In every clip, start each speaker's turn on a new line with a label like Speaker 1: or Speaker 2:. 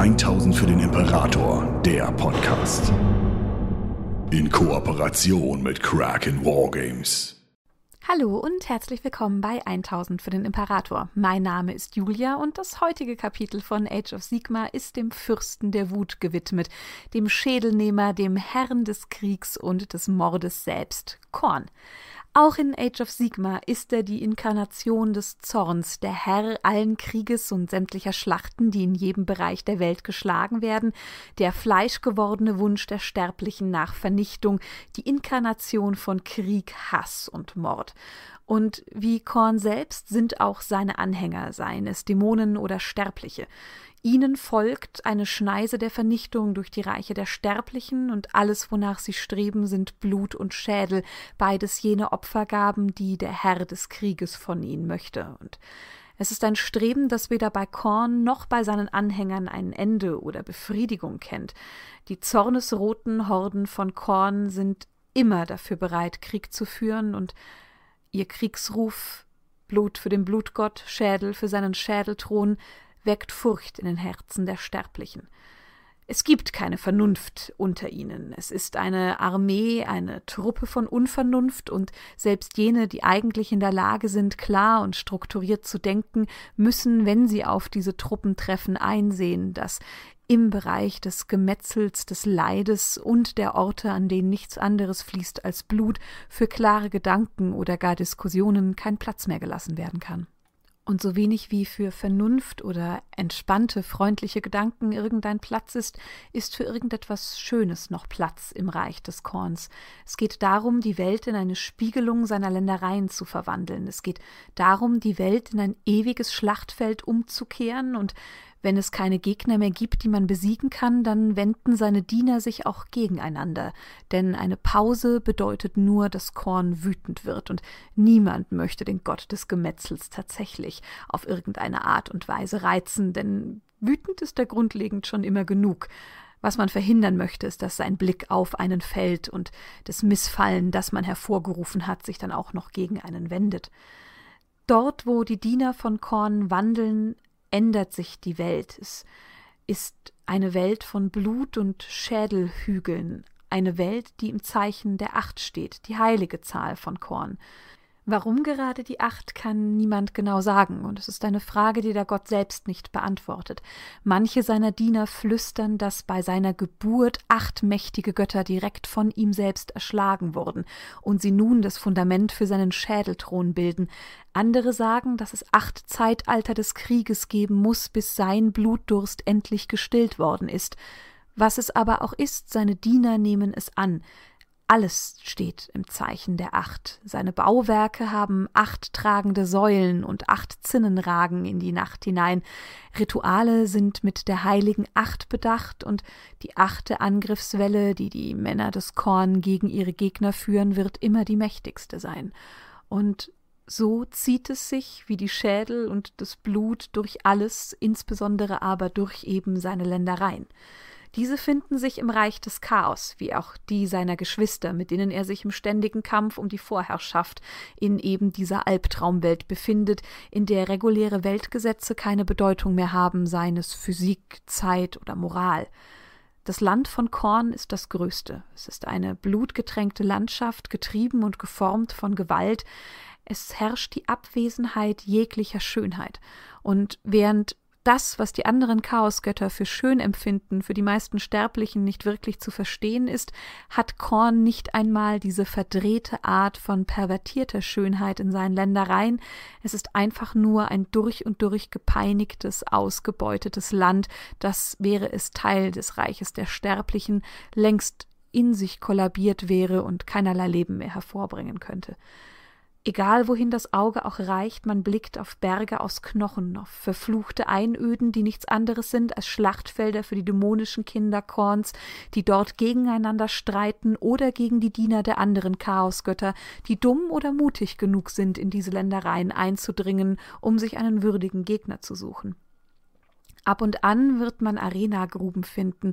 Speaker 1: 1000 für den Imperator, der Podcast. In Kooperation mit Kraken Wargames.
Speaker 2: Hallo und herzlich willkommen bei 1000 für den Imperator. Mein Name ist Julia und das heutige Kapitel von Age of Sigma ist dem Fürsten der Wut gewidmet, dem Schädelnehmer, dem Herrn des Kriegs und des Mordes selbst, Korn. Auch in Age of Sigma ist er die Inkarnation des Zorns, der Herr allen Krieges und sämtlicher Schlachten, die in jedem Bereich der Welt geschlagen werden, der fleischgewordene Wunsch der Sterblichen nach Vernichtung, die Inkarnation von Krieg, Hass und Mord. Und wie Korn selbst sind auch seine Anhänger, seien es Dämonen oder Sterbliche. Ihnen folgt eine Schneise der Vernichtung durch die Reiche der Sterblichen, und alles, wonach sie streben, sind Blut und Schädel, beides jene Opfergaben, die der Herr des Krieges von ihnen möchte. Und es ist ein Streben, das weder bei Korn noch bei seinen Anhängern ein Ende oder Befriedigung kennt. Die zornesroten Horden von Korn sind immer dafür bereit, Krieg zu führen, und ihr Kriegsruf Blut für den Blutgott, Schädel für seinen Schädelthron, weckt Furcht in den Herzen der Sterblichen. Es gibt keine Vernunft unter ihnen. Es ist eine Armee, eine Truppe von Unvernunft, und selbst jene, die eigentlich in der Lage sind, klar und strukturiert zu denken, müssen, wenn sie auf diese Truppen treffen, einsehen, dass im Bereich des Gemetzels, des Leides und der Orte, an denen nichts anderes fließt als Blut, für klare Gedanken oder gar Diskussionen kein Platz mehr gelassen werden kann und so wenig wie für Vernunft oder entspannte, freundliche Gedanken irgendein Platz ist, ist für irgendetwas Schönes noch Platz im Reich des Korns. Es geht darum, die Welt in eine Spiegelung seiner Ländereien zu verwandeln. Es geht darum, die Welt in ein ewiges Schlachtfeld umzukehren und wenn es keine Gegner mehr gibt, die man besiegen kann, dann wenden seine Diener sich auch gegeneinander, denn eine Pause bedeutet nur, dass Korn wütend wird, und niemand möchte den Gott des Gemetzels tatsächlich auf irgendeine Art und Weise reizen, denn wütend ist er grundlegend schon immer genug. Was man verhindern möchte, ist, dass sein Blick auf einen fällt und das Missfallen, das man hervorgerufen hat, sich dann auch noch gegen einen wendet. Dort, wo die Diener von Korn wandeln, ändert sich die Welt. Es ist eine Welt von Blut und Schädelhügeln, eine Welt, die im Zeichen der Acht steht, die heilige Zahl von Korn. Warum gerade die acht, kann niemand genau sagen, und es ist eine Frage, die der Gott selbst nicht beantwortet. Manche seiner Diener flüstern, dass bei seiner Geburt acht mächtige Götter direkt von ihm selbst erschlagen wurden und sie nun das Fundament für seinen Schädelthron bilden. Andere sagen, dass es acht Zeitalter des Krieges geben muss, bis sein Blutdurst endlich gestillt worden ist. Was es aber auch ist, seine Diener nehmen es an. Alles steht im Zeichen der Acht. Seine Bauwerke haben acht tragende Säulen und acht Zinnen ragen in die Nacht hinein. Rituale sind mit der heiligen Acht bedacht und die achte Angriffswelle, die die Männer des Korn gegen ihre Gegner führen, wird immer die mächtigste sein. Und so zieht es sich wie die Schädel und das Blut durch alles, insbesondere aber durch eben seine Ländereien. Diese finden sich im Reich des Chaos, wie auch die seiner Geschwister, mit denen er sich im ständigen Kampf um die Vorherrschaft in eben dieser Albtraumwelt befindet, in der reguläre Weltgesetze keine Bedeutung mehr haben, seien es Physik, Zeit oder Moral. Das Land von Korn ist das größte. Es ist eine blutgetränkte Landschaft, getrieben und geformt von Gewalt. Es herrscht die Abwesenheit jeglicher Schönheit. Und während das, was die anderen Chaosgötter für schön empfinden, für die meisten Sterblichen nicht wirklich zu verstehen ist, hat Korn nicht einmal diese verdrehte Art von pervertierter Schönheit in seinen Ländereien, es ist einfach nur ein durch und durch gepeinigtes, ausgebeutetes Land, das wäre es Teil des Reiches der Sterblichen, längst in sich kollabiert wäre und keinerlei Leben mehr hervorbringen könnte. Egal wohin das Auge auch reicht, man blickt auf Berge aus Knochen, auf verfluchte Einöden, die nichts anderes sind als Schlachtfelder für die dämonischen Kinder Korns, die dort gegeneinander streiten oder gegen die Diener der anderen Chaosgötter, die dumm oder mutig genug sind, in diese Ländereien einzudringen, um sich einen würdigen Gegner zu suchen. Ab und an wird man Arenagruben finden,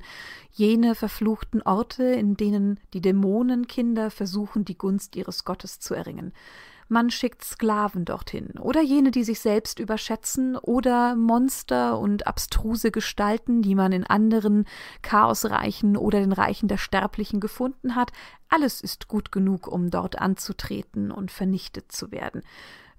Speaker 2: jene verfluchten Orte, in denen die Dämonenkinder versuchen, die Gunst ihres Gottes zu erringen. Man schickt Sklaven dorthin oder jene, die sich selbst überschätzen oder Monster und abstruse Gestalten, die man in anderen Chaosreichen oder den Reichen der Sterblichen gefunden hat, alles ist gut genug, um dort anzutreten und vernichtet zu werden.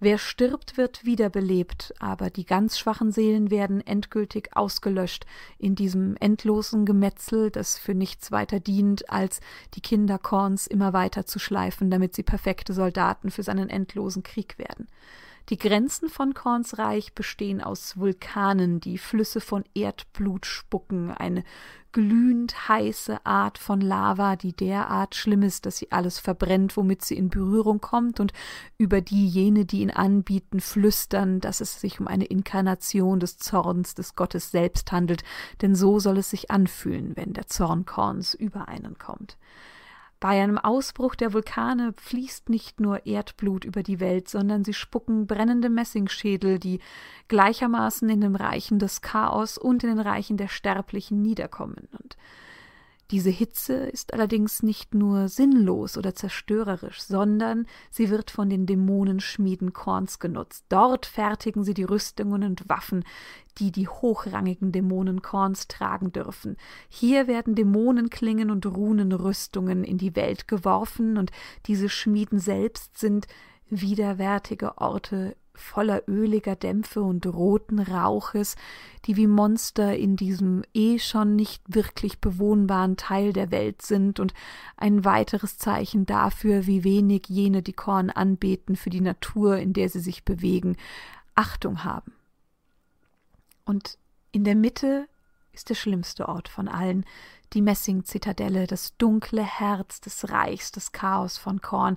Speaker 2: Wer stirbt, wird wiederbelebt, aber die ganz schwachen Seelen werden endgültig ausgelöscht in diesem endlosen Gemetzel, das für nichts weiter dient, als die Kinderkorns immer weiter zu schleifen, damit sie perfekte Soldaten für seinen endlosen Krieg werden. Die Grenzen von Korns Reich bestehen aus Vulkanen, die Flüsse von Erdblut spucken, eine glühend heiße Art von Lava, die derart schlimm ist, dass sie alles verbrennt, womit sie in Berührung kommt, und über die jene, die ihn anbieten, flüstern, dass es sich um eine Inkarnation des Zorns des Gottes selbst handelt, denn so soll es sich anfühlen, wenn der Zorn Korns über einen kommt. Bei einem Ausbruch der Vulkane fließt nicht nur Erdblut über die Welt, sondern sie spucken brennende Messingschädel, die gleichermaßen in den Reichen des Chaos und in den Reichen der Sterblichen niederkommen. Und diese Hitze ist allerdings nicht nur sinnlos oder zerstörerisch, sondern sie wird von den Dämonenschmieden Korns genutzt. Dort fertigen sie die Rüstungen und Waffen, die die hochrangigen Dämonen Korns tragen dürfen. Hier werden Dämonenklingen und Runenrüstungen in die Welt geworfen, und diese Schmieden selbst sind widerwärtige Orte voller öliger Dämpfe und roten Rauches, die wie Monster in diesem eh schon nicht wirklich bewohnbaren Teil der Welt sind und ein weiteres Zeichen dafür, wie wenig jene, die Korn anbeten, für die Natur, in der sie sich bewegen, Achtung haben. Und in der Mitte ist der schlimmste Ort von allen, die Messingzitadelle, das dunkle Herz des Reichs des Chaos von Korn,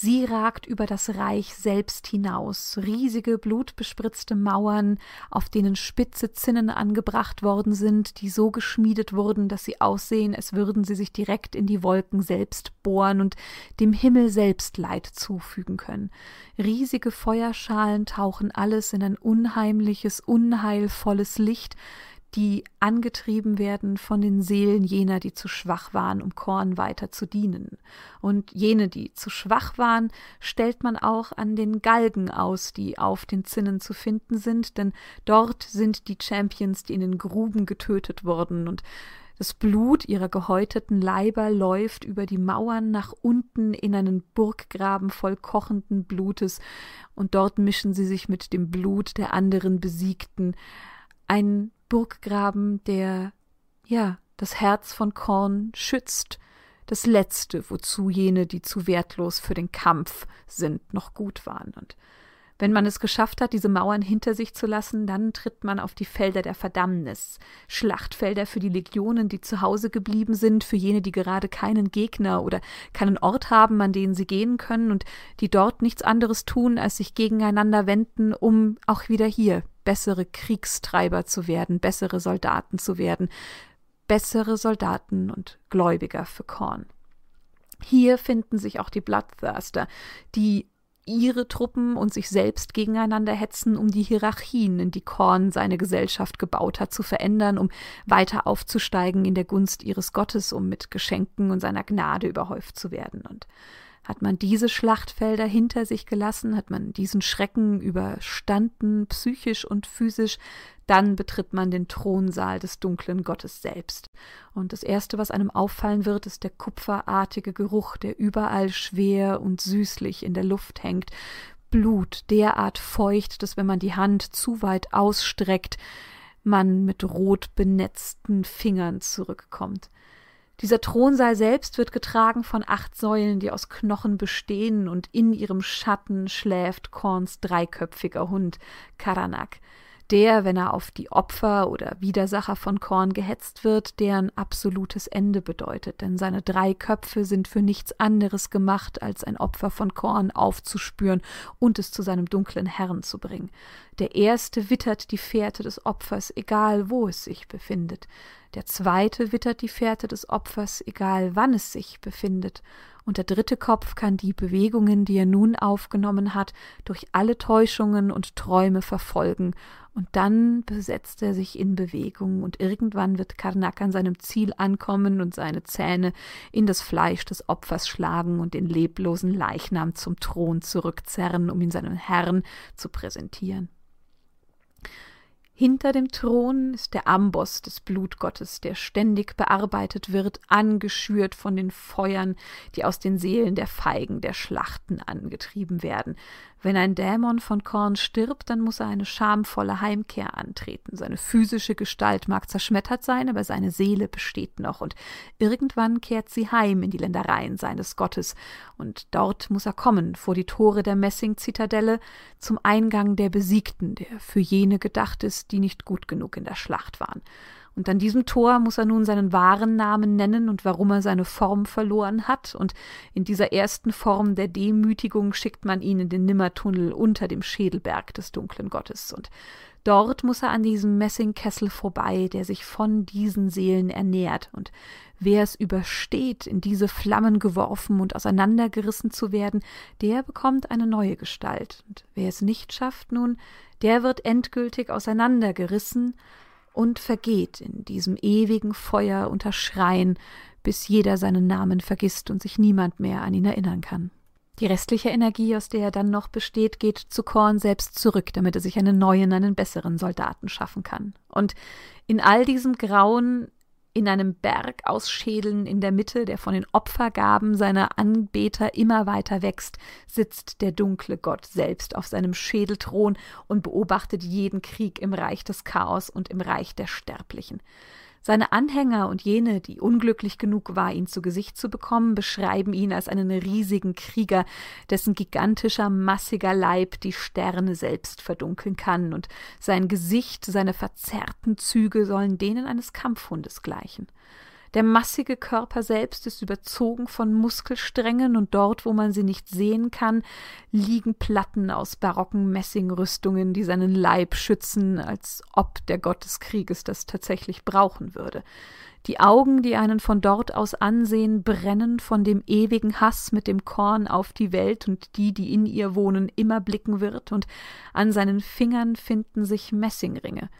Speaker 2: Sie ragt über das Reich selbst hinaus, riesige blutbespritzte Mauern, auf denen spitze Zinnen angebracht worden sind, die so geschmiedet wurden, dass sie aussehen, als würden sie sich direkt in die Wolken selbst bohren und dem Himmel selbst Leid zufügen können. Riesige Feuerschalen tauchen alles in ein unheimliches, unheilvolles Licht, die angetrieben werden von den Seelen jener, die zu schwach waren, um Korn weiter zu dienen. Und jene, die zu schwach waren, stellt man auch an den Galgen aus, die auf den Zinnen zu finden sind, denn dort sind die Champions, die in den Gruben getötet wurden, und das Blut ihrer gehäuteten Leiber läuft über die Mauern nach unten in einen Burggraben voll kochenden Blutes, und dort mischen sie sich mit dem Blut der anderen Besiegten. Ein Burggraben, der, ja, das Herz von Korn schützt, das Letzte, wozu jene, die zu wertlos für den Kampf sind, noch gut waren. Und wenn man es geschafft hat, diese Mauern hinter sich zu lassen, dann tritt man auf die Felder der Verdammnis, Schlachtfelder für die Legionen, die zu Hause geblieben sind, für jene, die gerade keinen Gegner oder keinen Ort haben, an den sie gehen können und die dort nichts anderes tun, als sich gegeneinander wenden, um auch wieder hier bessere Kriegstreiber zu werden, bessere Soldaten zu werden, bessere Soldaten und Gläubiger für Korn. Hier finden sich auch die Bloodthirster, die ihre Truppen und sich selbst gegeneinander hetzen, um die Hierarchien, in die Korn seine Gesellschaft gebaut hat, zu verändern, um weiter aufzusteigen in der Gunst ihres Gottes, um mit Geschenken und seiner Gnade überhäuft zu werden. Und hat man diese Schlachtfelder hinter sich gelassen, hat man diesen Schrecken überstanden, psychisch und physisch, dann betritt man den Thronsaal des dunklen Gottes selbst. Und das Erste, was einem auffallen wird, ist der kupferartige Geruch, der überall schwer und süßlich in der Luft hängt. Blut, derart feucht, dass wenn man die Hand zu weit ausstreckt, man mit rot benetzten Fingern zurückkommt. Dieser Thronsaal selbst wird getragen von acht Säulen, die aus Knochen bestehen, und in ihrem Schatten schläft Korns dreiköpfiger Hund, Karanak der, wenn er auf die Opfer oder Widersacher von Korn gehetzt wird, deren absolutes Ende bedeutet, denn seine drei Köpfe sind für nichts anderes gemacht, als ein Opfer von Korn aufzuspüren und es zu seinem dunklen Herrn zu bringen. Der erste wittert die Fährte des Opfers, egal wo es sich befindet. Der zweite wittert die Fährte des Opfers, egal wann es sich befindet und der dritte Kopf kann die Bewegungen, die er nun aufgenommen hat, durch alle Täuschungen und Träume verfolgen, und dann besetzt er sich in Bewegung, und irgendwann wird Karnak an seinem Ziel ankommen und seine Zähne in das Fleisch des Opfers schlagen und den leblosen Leichnam zum Thron zurückzerren, um ihn seinem Herrn zu präsentieren. Hinter dem Thron ist der Amboss des Blutgottes, der ständig bearbeitet wird, angeschürt von den Feuern, die aus den Seelen der Feigen der Schlachten angetrieben werden. Wenn ein Dämon von Korn stirbt, dann muss er eine schamvolle Heimkehr antreten. Seine physische Gestalt mag zerschmettert sein, aber seine Seele besteht noch, und irgendwann kehrt sie heim in die Ländereien seines Gottes, und dort muss er kommen, vor die Tore der Messingzitadelle, zum Eingang der Besiegten, der für jene gedacht ist, die nicht gut genug in der Schlacht waren. Und an diesem Tor muss er nun seinen wahren Namen nennen und warum er seine Form verloren hat. Und in dieser ersten Form der Demütigung schickt man ihn in den Nimmertunnel unter dem Schädelberg des dunklen Gottes. Und dort muss er an diesem Messingkessel vorbei, der sich von diesen Seelen ernährt. Und wer es übersteht, in diese Flammen geworfen und auseinandergerissen zu werden, der bekommt eine neue Gestalt. Und wer es nicht schafft nun, der wird endgültig auseinandergerissen und vergeht in diesem ewigen Feuer unter Schreien, bis jeder seinen Namen vergisst und sich niemand mehr an ihn erinnern kann. Die restliche Energie, aus der er dann noch besteht, geht zu Korn selbst zurück, damit er sich einen neuen, einen besseren Soldaten schaffen kann. Und in all diesem Grauen in einem Berg aus Schädeln in der Mitte, der von den Opfergaben seiner Anbeter immer weiter wächst, sitzt der dunkle Gott selbst auf seinem Schädelthron und beobachtet jeden Krieg im Reich des Chaos und im Reich der Sterblichen. Seine Anhänger und jene, die unglücklich genug war, ihn zu Gesicht zu bekommen, beschreiben ihn als einen riesigen Krieger, dessen gigantischer, massiger Leib die Sterne selbst verdunkeln kann, und sein Gesicht, seine verzerrten Züge sollen denen eines Kampfhundes gleichen. Der massige Körper selbst ist überzogen von Muskelsträngen und dort, wo man sie nicht sehen kann, liegen Platten aus barocken Messingrüstungen, die seinen Leib schützen, als ob der Gott des Krieges das tatsächlich brauchen würde. Die Augen, die einen von dort aus ansehen, brennen von dem ewigen Hass mit dem Korn auf die Welt und die, die in ihr wohnen, immer blicken wird, und an seinen Fingern finden sich Messingringe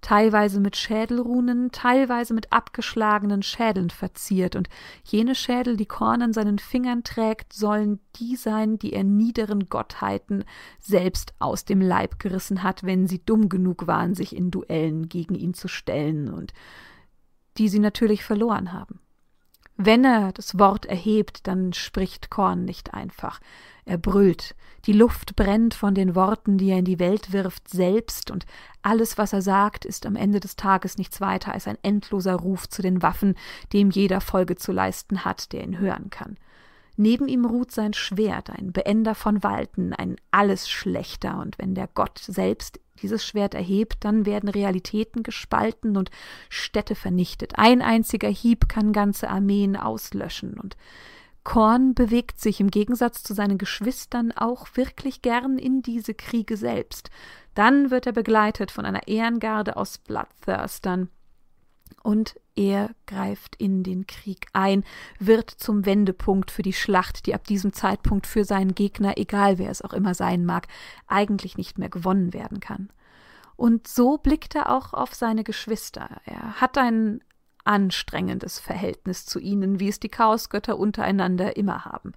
Speaker 2: teilweise mit Schädelrunen, teilweise mit abgeschlagenen Schädeln verziert, und jene Schädel, die Korn an seinen Fingern trägt, sollen die sein, die er niederen Gottheiten selbst aus dem Leib gerissen hat, wenn sie dumm genug waren, sich in Duellen gegen ihn zu stellen, und die sie natürlich verloren haben. Wenn er das Wort erhebt, dann spricht Korn nicht einfach. Er brüllt. Die Luft brennt von den Worten, die er in die Welt wirft, selbst, und alles, was er sagt, ist am Ende des Tages nichts weiter als ein endloser Ruf zu den Waffen, dem jeder Folge zu leisten hat, der ihn hören kann. Neben ihm ruht sein Schwert, ein Beender von Walten, ein alles Schlechter, und wenn der Gott selbst dieses Schwert erhebt, dann werden Realitäten gespalten und Städte vernichtet. Ein einziger Hieb kann ganze Armeen auslöschen, und Korn bewegt sich im Gegensatz zu seinen Geschwistern auch wirklich gern in diese Kriege selbst. Dann wird er begleitet von einer Ehrengarde aus Bloodthirstern, und er greift in den Krieg ein, wird zum Wendepunkt für die Schlacht, die ab diesem Zeitpunkt für seinen Gegner, egal wer es auch immer sein mag, eigentlich nicht mehr gewonnen werden kann. Und so blickt er auch auf seine Geschwister. Er hat ein anstrengendes Verhältnis zu ihnen, wie es die Chaosgötter untereinander immer haben.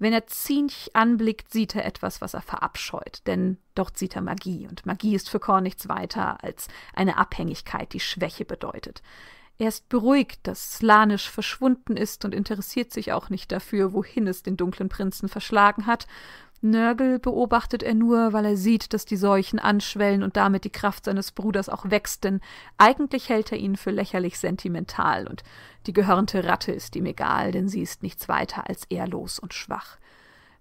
Speaker 2: Wenn er Zinch anblickt, sieht er etwas, was er verabscheut, denn dort sieht er Magie, und Magie ist für Korn nichts weiter als eine Abhängigkeit, die Schwäche bedeutet. Er ist beruhigt, dass Slanisch verschwunden ist und interessiert sich auch nicht dafür, wohin es den dunklen Prinzen verschlagen hat, Nörgel beobachtet er nur, weil er sieht, dass die Seuchen anschwellen und damit die Kraft seines Bruders auch wächst, denn eigentlich hält er ihn für lächerlich sentimental, und die gehörnte Ratte ist ihm egal, denn sie ist nichts weiter als ehrlos und schwach.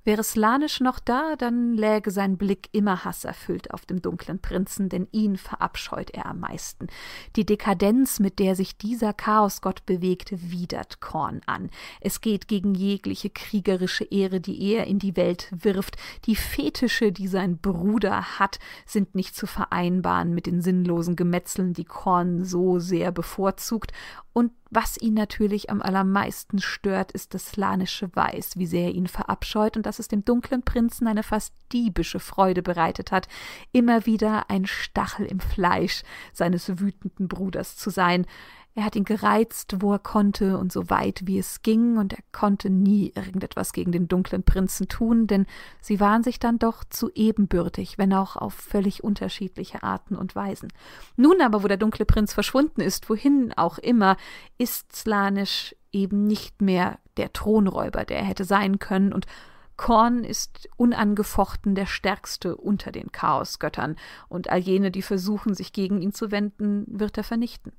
Speaker 2: Wäre Slanisch noch da, dann läge sein Blick immer hasserfüllt auf dem dunklen Prinzen, denn ihn verabscheut er am meisten. Die Dekadenz, mit der sich dieser Chaosgott bewegt, widert Korn an. Es geht gegen jegliche kriegerische Ehre, die er in die Welt wirft. Die Fetische, die sein Bruder hat, sind nicht zu vereinbaren mit den sinnlosen Gemetzeln, die Korn so sehr bevorzugt, Und was ihn natürlich am allermeisten stört, ist das slanische Weiß, wie sehr er ihn verabscheut und dass es dem dunklen Prinzen eine fast diebische Freude bereitet hat, immer wieder ein Stachel im Fleisch seines wütenden Bruders zu sein. Er hat ihn gereizt, wo er konnte und so weit wie es ging, und er konnte nie irgendetwas gegen den dunklen Prinzen tun, denn sie waren sich dann doch zu ebenbürtig, wenn auch auf völlig unterschiedliche Arten und Weisen. Nun aber, wo der dunkle Prinz verschwunden ist, wohin auch immer, ist Slanisch eben nicht mehr der Thronräuber, der er hätte sein können, und Korn ist unangefochten der stärkste unter den Chaosgöttern, und all jene, die versuchen, sich gegen ihn zu wenden, wird er vernichten.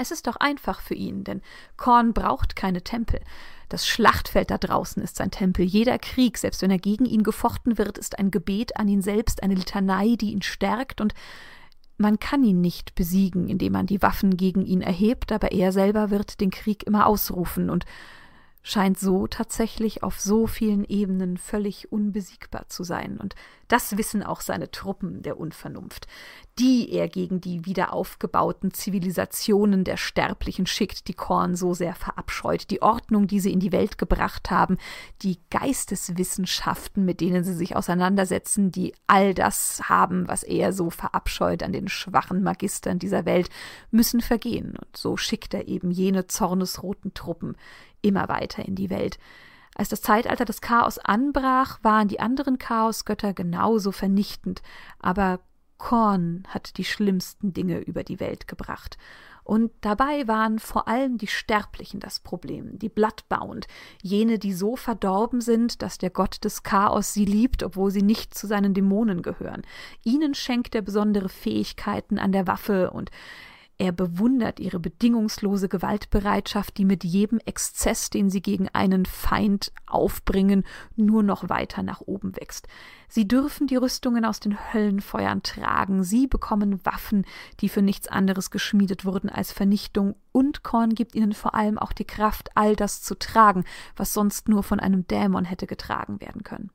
Speaker 2: Es ist doch einfach für ihn, denn Korn braucht keine Tempel. Das Schlachtfeld da draußen ist sein Tempel. Jeder Krieg, selbst wenn er gegen ihn gefochten wird, ist ein Gebet an ihn selbst, eine Litanei, die ihn stärkt, und man kann ihn nicht besiegen, indem man die Waffen gegen ihn erhebt, aber er selber wird den Krieg immer ausrufen und scheint so tatsächlich auf so vielen Ebenen völlig unbesiegbar zu sein. Und das wissen auch seine Truppen der Unvernunft, die er gegen die wieder aufgebauten Zivilisationen der Sterblichen schickt, die Korn so sehr verabscheut, die Ordnung, die sie in die Welt gebracht haben, die Geisteswissenschaften, mit denen sie sich auseinandersetzen, die all das haben, was er so verabscheut an den schwachen Magistern dieser Welt, müssen vergehen. Und so schickt er eben jene zornesroten Truppen immer weiter in die Welt. Als das Zeitalter des Chaos anbrach, waren die anderen Chaosgötter genauso vernichtend, aber Korn hat die schlimmsten Dinge über die Welt gebracht. Und dabei waren vor allem die Sterblichen das Problem, die Bloodbound, jene, die so verdorben sind, dass der Gott des Chaos sie liebt, obwohl sie nicht zu seinen Dämonen gehören. Ihnen schenkt er besondere Fähigkeiten an der Waffe und er bewundert ihre bedingungslose Gewaltbereitschaft, die mit jedem Exzess, den sie gegen einen Feind aufbringen, nur noch weiter nach oben wächst. Sie dürfen die Rüstungen aus den Höllenfeuern tragen, sie bekommen Waffen, die für nichts anderes geschmiedet wurden als Vernichtung, und Korn gibt ihnen vor allem auch die Kraft, all das zu tragen, was sonst nur von einem Dämon hätte getragen werden können.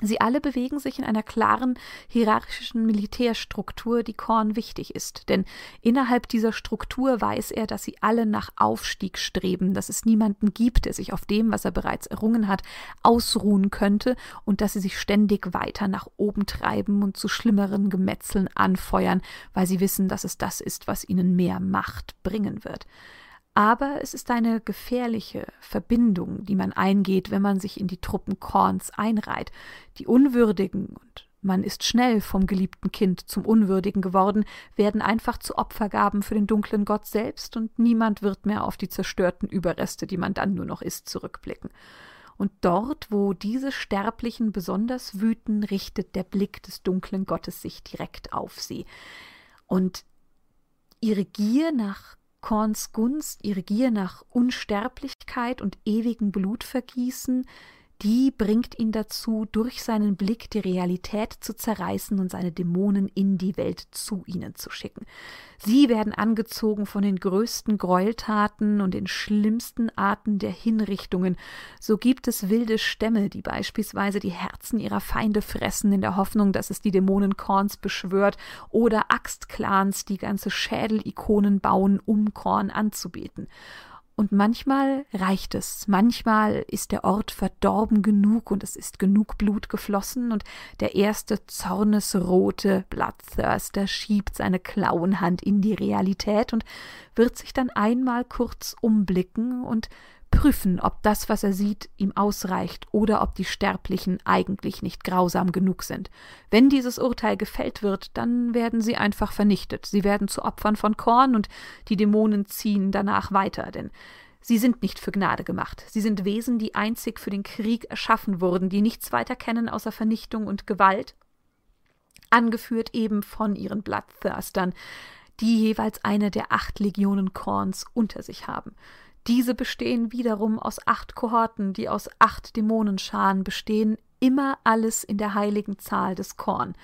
Speaker 2: Sie alle bewegen sich in einer klaren hierarchischen Militärstruktur, die Korn wichtig ist, denn innerhalb dieser Struktur weiß er, dass sie alle nach Aufstieg streben, dass es niemanden gibt, der sich auf dem, was er bereits errungen hat, ausruhen könnte und dass sie sich ständig weiter nach oben treiben und zu schlimmeren Gemetzeln anfeuern, weil sie wissen, dass es das ist, was ihnen mehr Macht bringen wird aber es ist eine gefährliche Verbindung, die man eingeht, wenn man sich in die Truppen Korns einreiht. Die Unwürdigen, und man ist schnell vom geliebten Kind zum Unwürdigen geworden, werden einfach zu Opfergaben für den dunklen Gott selbst, und niemand wird mehr auf die zerstörten Überreste, die man dann nur noch ist, zurückblicken. Und dort, wo diese Sterblichen besonders wüten, richtet der Blick des dunklen Gottes sich direkt auf sie. Und ihre Gier nach Korns Gunst, ihre Gier nach Unsterblichkeit und ewigem Blutvergießen, die bringt ihn dazu, durch seinen Blick die Realität zu zerreißen und seine Dämonen in die Welt zu ihnen zu schicken. Sie werden angezogen von den größten Gräueltaten und den schlimmsten Arten der Hinrichtungen. So gibt es wilde Stämme, die beispielsweise die Herzen ihrer Feinde fressen, in der Hoffnung, dass es die Dämonen Korns beschwört, oder Axtclans, die ganze Schädelikonen bauen, um Korn anzubeten. Und manchmal reicht es, manchmal ist der Ort verdorben genug und es ist genug Blut geflossen und der erste zornesrote Bloodthirster schiebt seine Klauenhand in die Realität und wird sich dann einmal kurz umblicken und prüfen, ob das, was er sieht, ihm ausreicht oder ob die Sterblichen eigentlich nicht grausam genug sind. Wenn dieses Urteil gefällt wird, dann werden sie einfach vernichtet. Sie werden zu Opfern von Korn und die Dämonen ziehen danach weiter, denn Sie sind nicht für Gnade gemacht. Sie sind Wesen, die einzig für den Krieg erschaffen wurden, die nichts weiter kennen außer Vernichtung und Gewalt, angeführt eben von ihren Bloodthirstern, die jeweils eine der acht Legionen Korns unter sich haben. Diese bestehen wiederum aus acht Kohorten, die aus acht Dämonenscharen bestehen, immer alles in der heiligen Zahl des Korn.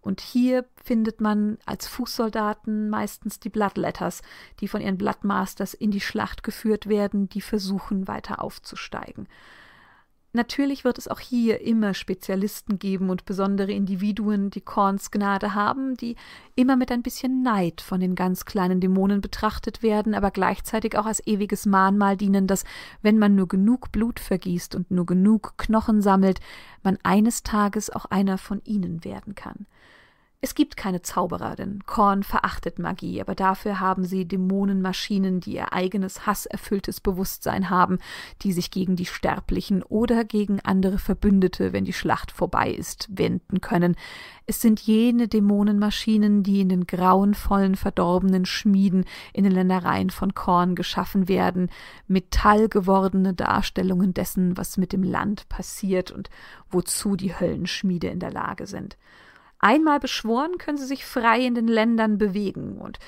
Speaker 2: Und hier findet man als Fußsoldaten meistens die Bloodletters, die von ihren Bloodmasters in die Schlacht geführt werden, die versuchen weiter aufzusteigen. Natürlich wird es auch hier immer Spezialisten geben und besondere Individuen, die Korns Gnade haben, die immer mit ein bisschen Neid von den ganz kleinen Dämonen betrachtet werden, aber gleichzeitig auch als ewiges Mahnmal dienen, dass, wenn man nur genug Blut vergießt und nur genug Knochen sammelt, man eines Tages auch einer von ihnen werden kann. Es gibt keine Zauberer, denn Korn verachtet Magie, aber dafür haben sie Dämonenmaschinen, die ihr eigenes hasserfülltes Bewusstsein haben, die sich gegen die Sterblichen oder gegen andere Verbündete, wenn die Schlacht vorbei ist, wenden können. Es sind jene Dämonenmaschinen, die in den grauenvollen, verdorbenen Schmieden in den Ländereien von Korn geschaffen werden, metallgewordene Darstellungen dessen, was mit dem Land passiert und wozu die Höllenschmiede in der Lage sind. Einmal beschworen, können sie sich frei in den Ländern bewegen und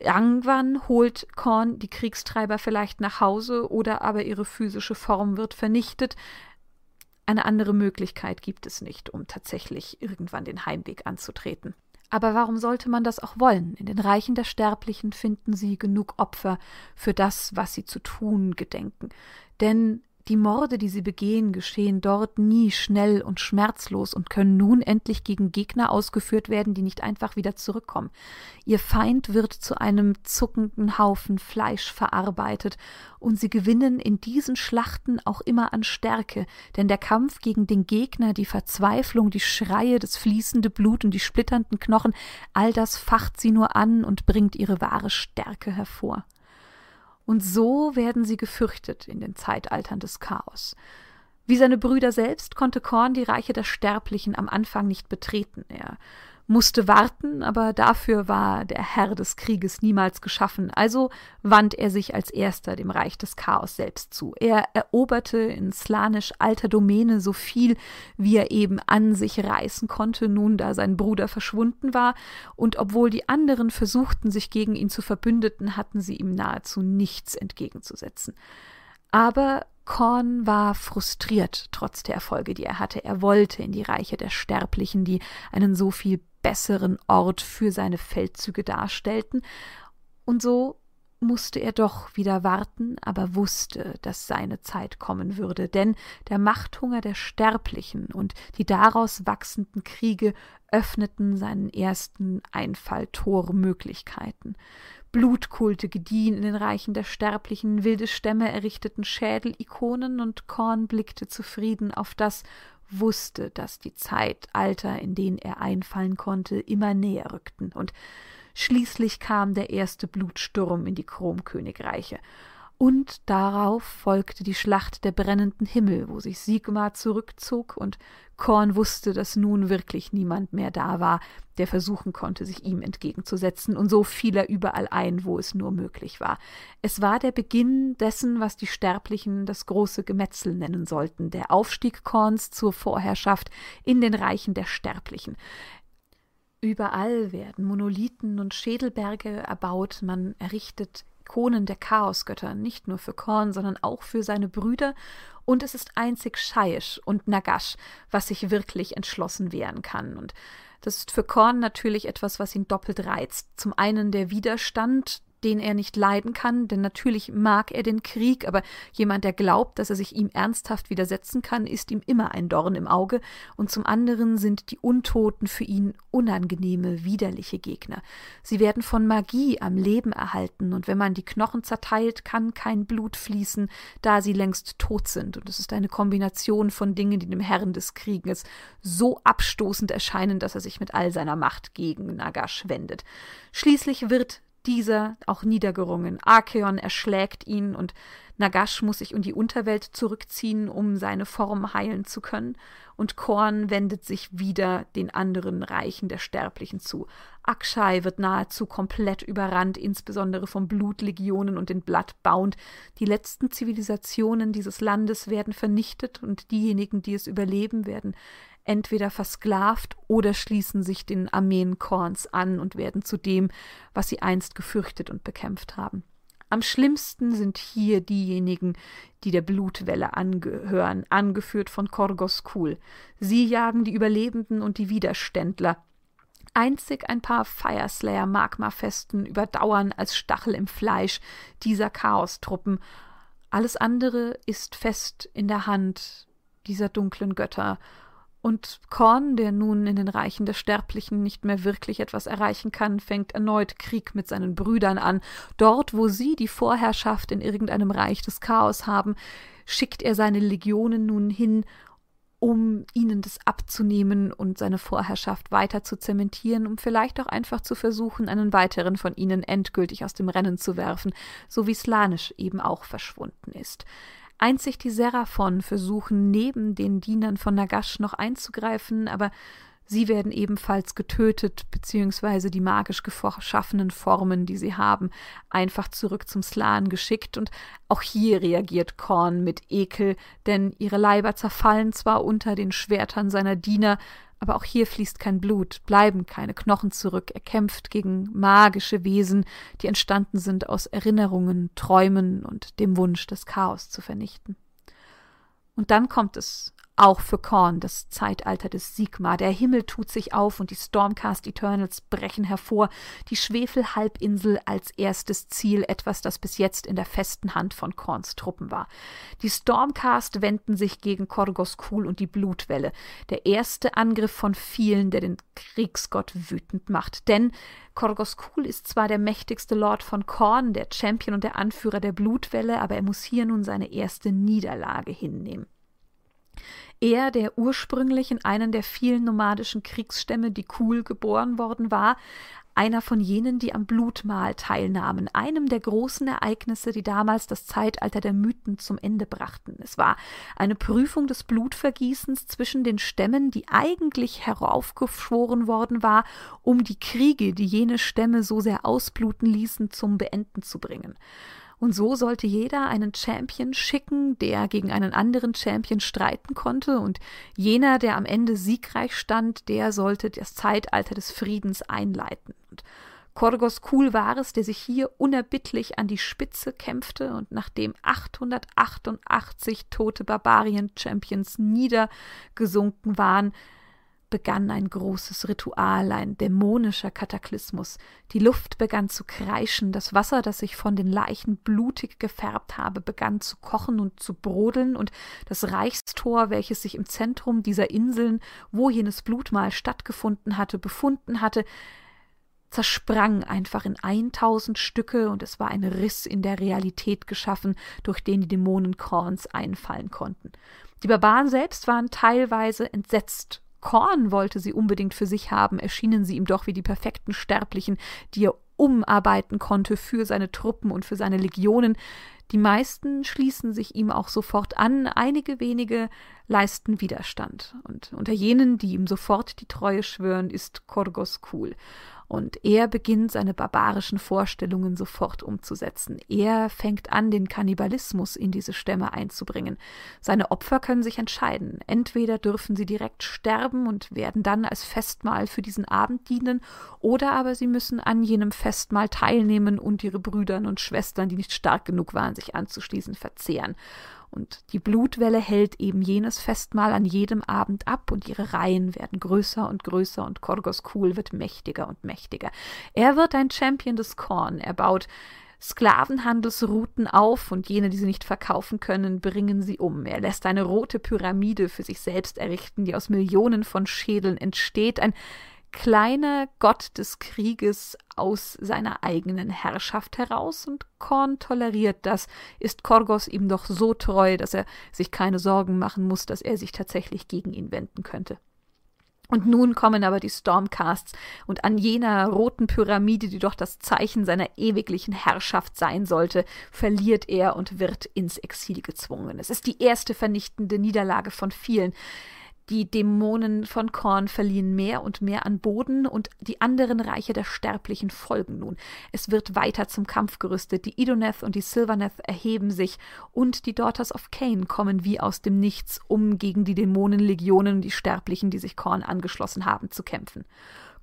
Speaker 2: Irgendwann holt Korn die Kriegstreiber vielleicht nach Hause oder aber ihre physische Form wird vernichtet. Eine andere Möglichkeit gibt es nicht, um tatsächlich irgendwann den Heimweg anzutreten. Aber warum sollte man das auch wollen? In den Reichen der Sterblichen finden sie genug Opfer für das, was sie zu tun gedenken. Denn die Morde, die sie begehen, geschehen dort nie schnell und schmerzlos und können nun endlich gegen Gegner ausgeführt werden, die nicht einfach wieder zurückkommen. Ihr Feind wird zu einem zuckenden Haufen Fleisch verarbeitet, und sie gewinnen in diesen Schlachten auch immer an Stärke, denn der Kampf gegen den Gegner, die Verzweiflung, die Schreie, das fließende Blut und die splitternden Knochen, all das facht sie nur an und bringt ihre wahre Stärke hervor. Und so werden sie gefürchtet in den Zeitaltern des Chaos. Wie seine Brüder selbst konnte Korn die Reiche der Sterblichen am Anfang nicht betreten. Er musste warten, aber dafür war der Herr des Krieges niemals geschaffen, also wand er sich als erster dem Reich des Chaos selbst zu. Er eroberte in slanisch alter Domäne so viel, wie er eben an sich reißen konnte, nun da sein Bruder verschwunden war, und obwohl die anderen versuchten, sich gegen ihn zu verbündeten, hatten sie ihm nahezu nichts entgegenzusetzen. Aber Korn war frustriert trotz der Erfolge, die er hatte. Er wollte in die Reiche der Sterblichen, die einen so viel besseren Ort für seine Feldzüge darstellten, und so musste er doch wieder warten, aber wusste, dass seine Zeit kommen würde, denn der Machthunger der Sterblichen und die daraus wachsenden Kriege öffneten seinen ersten Einfall Tormöglichkeiten. Blutkulte gediehen in den Reichen der Sterblichen, wilde Stämme errichteten Schädelikonen und Korn blickte zufrieden auf das, wusste, dass die Zeitalter, in denen er einfallen konnte, immer näher rückten, und schließlich kam der erste Blutsturm in die Chromkönigreiche, und darauf folgte die Schlacht der brennenden Himmel, wo sich Sigmar zurückzog und Korn wusste, dass nun wirklich niemand mehr da war, der versuchen konnte, sich ihm entgegenzusetzen, und so fiel er überall ein, wo es nur möglich war. Es war der Beginn dessen, was die Sterblichen das große Gemetzel nennen sollten, der Aufstieg Korns zur Vorherrschaft in den Reichen der Sterblichen. Überall werden Monolithen und Schädelberge erbaut, man errichtet Ikonen der Chaosgötter, nicht nur für Korn, sondern auch für seine Brüder, und es ist einzig Shaish und Nagash, was sich wirklich entschlossen wehren kann. Und das ist für Korn natürlich etwas, was ihn doppelt reizt. Zum einen der Widerstand, den er nicht leiden kann, denn natürlich mag er den Krieg, aber jemand, der glaubt, dass er sich ihm ernsthaft widersetzen kann, ist ihm immer ein Dorn im Auge, und zum anderen sind die Untoten für ihn unangenehme, widerliche Gegner. Sie werden von Magie am Leben erhalten, und wenn man die Knochen zerteilt, kann kein Blut fließen, da sie längst tot sind, und es ist eine Kombination von Dingen, die dem Herrn des Krieges so abstoßend erscheinen, dass er sich mit all seiner Macht gegen Nagash wendet. Schließlich wird dieser auch niedergerungen. Archeon erschlägt ihn und Nagash muss sich in die Unterwelt zurückziehen, um seine Form heilen zu können, und Korn wendet sich wieder den anderen Reichen der Sterblichen zu. Akshay wird nahezu komplett überrannt, insbesondere von Blutlegionen und den Bloodbound. Die letzten Zivilisationen dieses Landes werden vernichtet und diejenigen, die es überleben, werden entweder versklavt oder schließen sich den Armeen Korns an und werden zu dem, was sie einst gefürchtet und bekämpft haben. Am schlimmsten sind hier diejenigen, die der Blutwelle angehören, angeführt von Korgos Kul. Sie jagen die Überlebenden und die Widerständler. Einzig ein paar Fireslayer-Magmafesten überdauern als Stachel im Fleisch dieser Chaostruppen. Alles andere ist fest in der Hand dieser dunklen Götter. Und Korn, der nun in den Reichen der Sterblichen nicht mehr wirklich etwas erreichen kann, fängt erneut Krieg mit seinen Brüdern an. Dort, wo sie die Vorherrschaft in irgendeinem Reich des Chaos haben, schickt er seine Legionen nun hin, um ihnen das abzunehmen und seine Vorherrschaft weiter zu zementieren, um vielleicht auch einfach zu versuchen, einen weiteren von ihnen endgültig aus dem Rennen zu werfen, so wie Slanisch eben auch verschwunden ist. Einzig die Seraphon versuchen neben den Dienern von Nagash noch einzugreifen, aber sie werden ebenfalls getötet, beziehungsweise die magisch geschaffenen Formen, die sie haben, einfach zurück zum Slan geschickt, und auch hier reagiert Korn mit Ekel, denn ihre Leiber zerfallen zwar unter den Schwertern seiner Diener, aber auch hier fließt kein Blut, bleiben keine Knochen zurück. Er kämpft gegen magische Wesen, die entstanden sind aus Erinnerungen, Träumen und dem Wunsch, das Chaos zu vernichten. Und dann kommt es, auch für Korn, das Zeitalter des Sigma. Der Himmel tut sich auf und die Stormcast Eternals brechen hervor. Die Schwefelhalbinsel als erstes Ziel, etwas, das bis jetzt in der festen Hand von Korns Truppen war. Die Stormcast wenden sich gegen Korgos Kul und die Blutwelle. Der erste Angriff von vielen, der den Kriegsgott wütend macht. Denn Korgos Kul ist zwar der mächtigste Lord von Korn, der Champion und der Anführer der Blutwelle, aber er muss hier nun seine erste Niederlage hinnehmen. Er, der ursprünglich in einen der vielen nomadischen Kriegsstämme, die Kuhl, geboren worden war, einer von jenen, die am Blutmahl teilnahmen, einem der großen Ereignisse, die damals das Zeitalter der Mythen zum Ende brachten. Es war eine Prüfung des Blutvergießens zwischen den Stämmen, die eigentlich heraufgeschworen worden war, um die Kriege, die jene Stämme so sehr ausbluten ließen, zum Beenden zu bringen. Und so sollte jeder einen Champion schicken, der gegen einen anderen Champion streiten konnte, und jener, der am Ende siegreich stand, der sollte das Zeitalter des Friedens einleiten. Und Korgos Kul war es, der sich hier unerbittlich an die Spitze kämpfte und nachdem 888 tote Barbarien-Champions niedergesunken waren, begann ein großes Ritual, ein dämonischer Kataklysmus. Die Luft begann zu kreischen, das Wasser, das sich von den Leichen blutig gefärbt habe, begann zu kochen und zu brodeln, und das Reichstor, welches sich im Zentrum dieser Inseln, wo jenes Blutmahl stattgefunden hatte, befunden hatte, zersprang einfach in eintausend Stücke, und es war ein Riss in der Realität geschaffen, durch den die Dämonen Korns einfallen konnten. Die Barbaren selbst waren teilweise entsetzt Korn wollte sie unbedingt für sich haben, erschienen sie ihm doch wie die perfekten Sterblichen, die er umarbeiten konnte für seine Truppen und für seine Legionen. Die meisten schließen sich ihm auch sofort an, einige wenige leisten Widerstand. Und unter jenen, die ihm sofort die Treue schwören, ist Korgos Kul. Und er beginnt seine barbarischen Vorstellungen sofort umzusetzen. Er fängt an, den Kannibalismus in diese Stämme einzubringen. Seine Opfer können sich entscheiden. Entweder dürfen sie direkt sterben und werden dann als Festmahl für diesen Abend dienen, oder aber sie müssen an jenem Festmahl teilnehmen und ihre Brüdern und Schwestern, die nicht stark genug waren, sich anzuschließen, verzehren. Und die Blutwelle hält eben jenes Festmahl an jedem Abend ab und ihre Reihen werden größer und größer und Korgos Kul wird mächtiger und mächtiger. Er wird ein Champion des Korn. Er baut Sklavenhandelsrouten auf und jene, die sie nicht verkaufen können, bringen sie um. Er lässt eine rote Pyramide für sich selbst errichten, die aus Millionen von Schädeln entsteht. Ein kleiner Gott des Krieges aus seiner eigenen Herrschaft heraus und Korn toleriert das, ist Korgos ihm doch so treu, dass er sich keine Sorgen machen muss, dass er sich tatsächlich gegen ihn wenden könnte. Und nun kommen aber die Stormcasts, und an jener roten Pyramide, die doch das Zeichen seiner ewiglichen Herrschaft sein sollte, verliert er und wird ins Exil gezwungen. Es ist die erste vernichtende Niederlage von vielen. Die Dämonen von Korn verlieren mehr und mehr an Boden und die anderen Reiche der Sterblichen folgen nun. Es wird weiter zum Kampf gerüstet. Die Idoneth und die Silvaneth erheben sich und die Daughters of Cain kommen wie aus dem Nichts, um gegen die Dämonenlegionen und die Sterblichen, die sich Korn angeschlossen haben, zu kämpfen.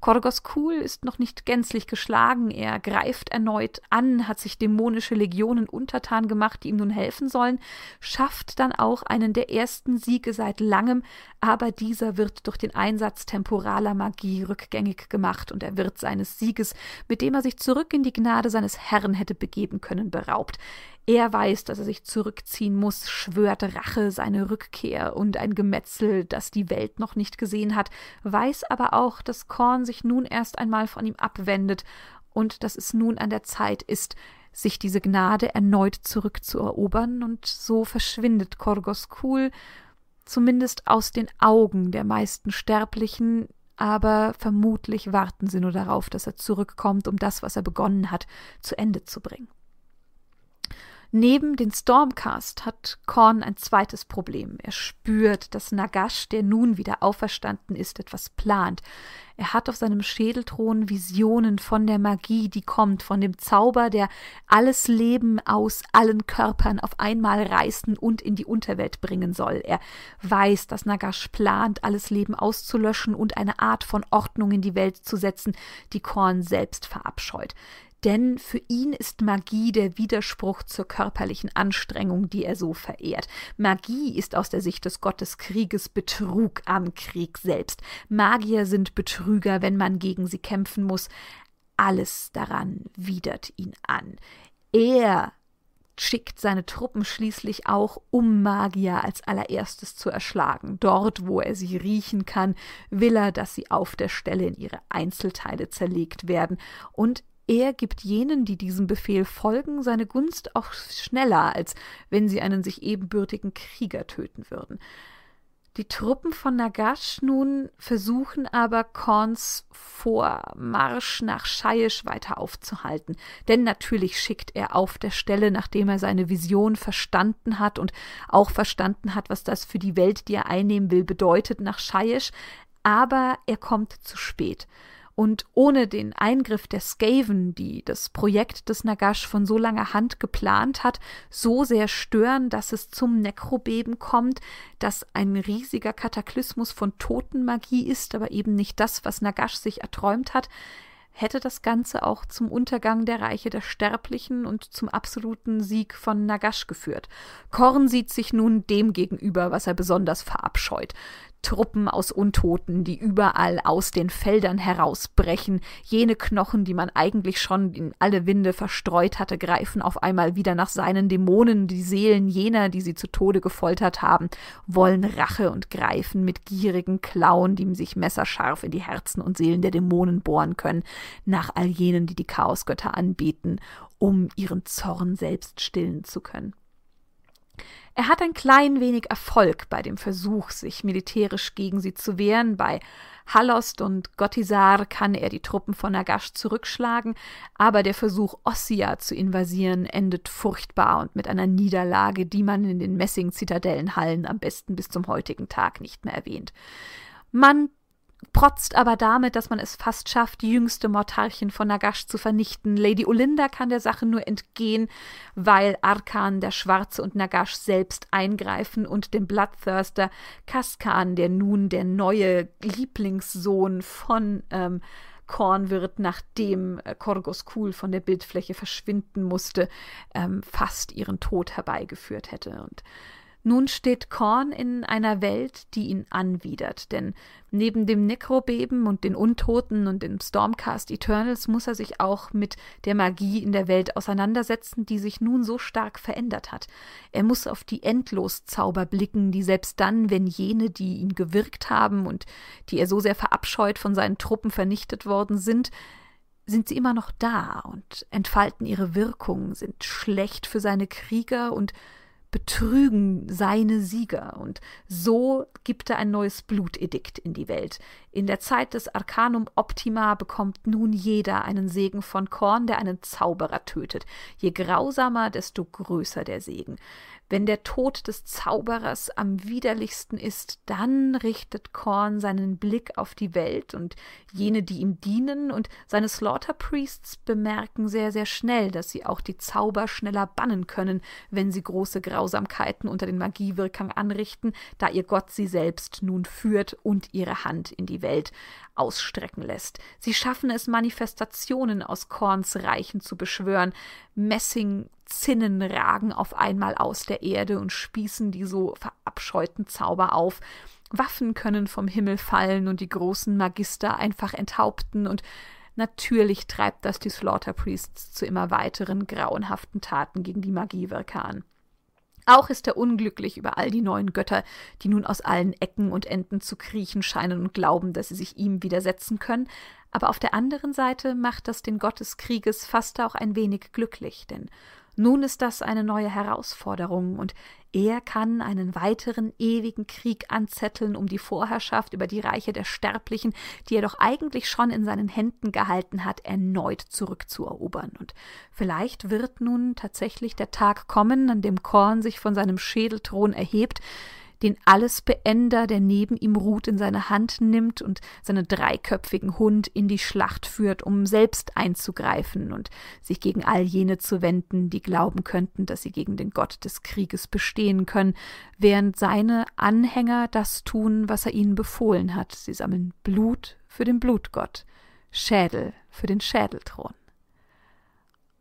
Speaker 2: Korgos Kul ist noch nicht gänzlich geschlagen, er greift erneut an, hat sich dämonische Legionen untertan gemacht, die ihm nun helfen sollen, schafft dann auch einen der ersten Siege seit langem, aber dieser wird durch den Einsatz temporaler Magie rückgängig gemacht und er wird seines Sieges, mit dem er sich zurück in die Gnade seines Herrn hätte begeben können, beraubt. Er weiß, dass er sich zurückziehen muss, schwört Rache, seine Rückkehr und ein Gemetzel, das die Welt noch nicht gesehen hat, weiß aber auch, dass Korn sich nun erst einmal von ihm abwendet und dass es nun an der Zeit ist, sich diese Gnade erneut zurückzuerobern, und so verschwindet Korgos Kul zumindest aus den Augen der meisten Sterblichen, aber vermutlich warten sie nur darauf, dass er zurückkommt, um das, was er begonnen hat, zu Ende zu bringen. Neben den Stormcast hat Korn ein zweites Problem. Er spürt, dass Nagash, der nun wieder auferstanden ist, etwas plant. Er hat auf seinem Schädelthron Visionen von der Magie, die kommt, von dem Zauber, der alles Leben aus allen Körpern auf einmal reißen und in die Unterwelt bringen soll. Er weiß, dass Nagash plant, alles Leben auszulöschen und eine Art von Ordnung in die Welt zu setzen, die Korn selbst verabscheut denn für ihn ist Magie der Widerspruch zur körperlichen Anstrengung, die er so verehrt. Magie ist aus der Sicht des Gottes Krieges Betrug am Krieg selbst. Magier sind Betrüger, wenn man gegen sie kämpfen muss. Alles daran widert ihn an. Er schickt seine Truppen schließlich auch, um Magier als allererstes zu erschlagen. Dort, wo er sie riechen kann, will er, dass sie auf der Stelle in ihre Einzelteile zerlegt werden, und er gibt jenen, die diesem Befehl folgen, seine Gunst auch schneller, als wenn sie einen sich ebenbürtigen Krieger töten würden. Die Truppen von Nagash nun versuchen aber Korns Vormarsch nach Scheisch weiter aufzuhalten, denn natürlich schickt er auf der Stelle, nachdem er seine Vision verstanden hat und auch verstanden hat, was das für die Welt, die er einnehmen will, bedeutet, nach Scheisch, aber er kommt zu spät. Und ohne den Eingriff der Skaven, die das Projekt des Nagash von so langer Hand geplant hat, so sehr stören, dass es zum Nekrobeben kommt, das ein riesiger Kataklysmus von Totenmagie ist, aber eben nicht das, was Nagash sich erträumt hat, hätte das Ganze auch zum Untergang der Reiche der Sterblichen und zum absoluten Sieg von Nagash geführt. Korn sieht sich nun dem gegenüber, was er besonders verabscheut. Truppen aus Untoten, die überall aus den Feldern herausbrechen, jene Knochen, die man eigentlich schon in alle Winde verstreut hatte, greifen auf einmal wieder nach seinen Dämonen, die Seelen jener, die sie zu Tode gefoltert haben, wollen Rache und greifen mit gierigen Klauen, die sich messerscharf in die Herzen und Seelen der Dämonen bohren können, nach all jenen, die die Chaosgötter anbeten, um ihren Zorn selbst stillen zu können. Er hat ein klein wenig Erfolg bei dem Versuch, sich militärisch gegen sie zu wehren. Bei Hallost und Gottisar kann er die Truppen von Nagash zurückschlagen, aber der Versuch, Ossia zu invasieren, endet furchtbar und mit einer Niederlage, die man in den Messing-Zitadellenhallen am besten bis zum heutigen Tag nicht mehr erwähnt. Man protzt aber damit, dass man es fast schafft, die jüngste Mortarchin von Nagash zu vernichten. Lady Olinda kann der Sache nur entgehen, weil Arkan, der Schwarze und Nagash selbst eingreifen und dem Bloodthirster Kaskan, der nun der neue Lieblingssohn von ähm, Korn wird, nachdem äh, Korgos Kul von der Bildfläche verschwinden musste, ähm, fast ihren Tod herbeigeführt hätte. Und nun steht Korn in einer Welt, die ihn anwidert, denn neben dem Nekrobeben und den Untoten und den Stormcast Eternals muss er sich auch mit der Magie in der Welt auseinandersetzen, die sich nun so stark verändert hat. Er muss auf die Endloszauber blicken, die selbst dann, wenn jene, die ihn gewirkt haben und die er so sehr verabscheut von seinen Truppen vernichtet worden sind, sind sie immer noch da und entfalten ihre Wirkung, sind schlecht für seine Krieger und betrügen seine Sieger. Und so gibt er ein neues Blutedikt in die Welt. In der Zeit des Arcanum Optima bekommt nun jeder einen Segen von Korn, der einen Zauberer tötet. Je grausamer, desto größer der Segen. Wenn der Tod des Zauberers am widerlichsten ist, dann richtet Korn seinen Blick auf die Welt und jene, die ihm dienen, und seine Slaughter Priests bemerken sehr, sehr schnell, dass sie auch die Zauber schneller bannen können, wenn sie große Grausamkeiten unter den Magiewirkern anrichten, da ihr Gott sie selbst nun führt und ihre Hand in die Welt ausstrecken lässt. Sie schaffen es, Manifestationen aus Korns Reichen zu beschwören. Messingzinnen ragen auf einmal aus der Erde und spießen die so verabscheuten Zauber auf. Waffen können vom Himmel fallen und die großen Magister einfach enthaupten und Natürlich treibt das die Slaughter Priests zu immer weiteren grauenhaften Taten gegen die Magiewirker an. Auch ist er unglücklich über all die neuen Götter, die nun aus allen Ecken und Enden zu kriechen scheinen und glauben, dass sie sich ihm widersetzen können, aber auf der anderen Seite macht das den Gott des Krieges fast auch ein wenig glücklich, denn nun ist das eine neue Herausforderung, und er kann einen weiteren ewigen Krieg anzetteln um die Vorherrschaft über die Reiche der Sterblichen, die er doch eigentlich schon in seinen Händen gehalten hat, erneut zurückzuerobern. Und vielleicht wird nun tatsächlich der Tag kommen, an dem Korn sich von seinem Schädelthron erhebt, den Allesbeender, der neben ihm ruht, in seine Hand nimmt und seinen dreiköpfigen Hund in die Schlacht führt, um selbst einzugreifen und sich gegen all jene zu wenden, die glauben könnten, dass sie gegen den Gott des Krieges bestehen können, während seine Anhänger das tun, was er ihnen befohlen hat. Sie sammeln Blut für den Blutgott, Schädel für den Schädelthron.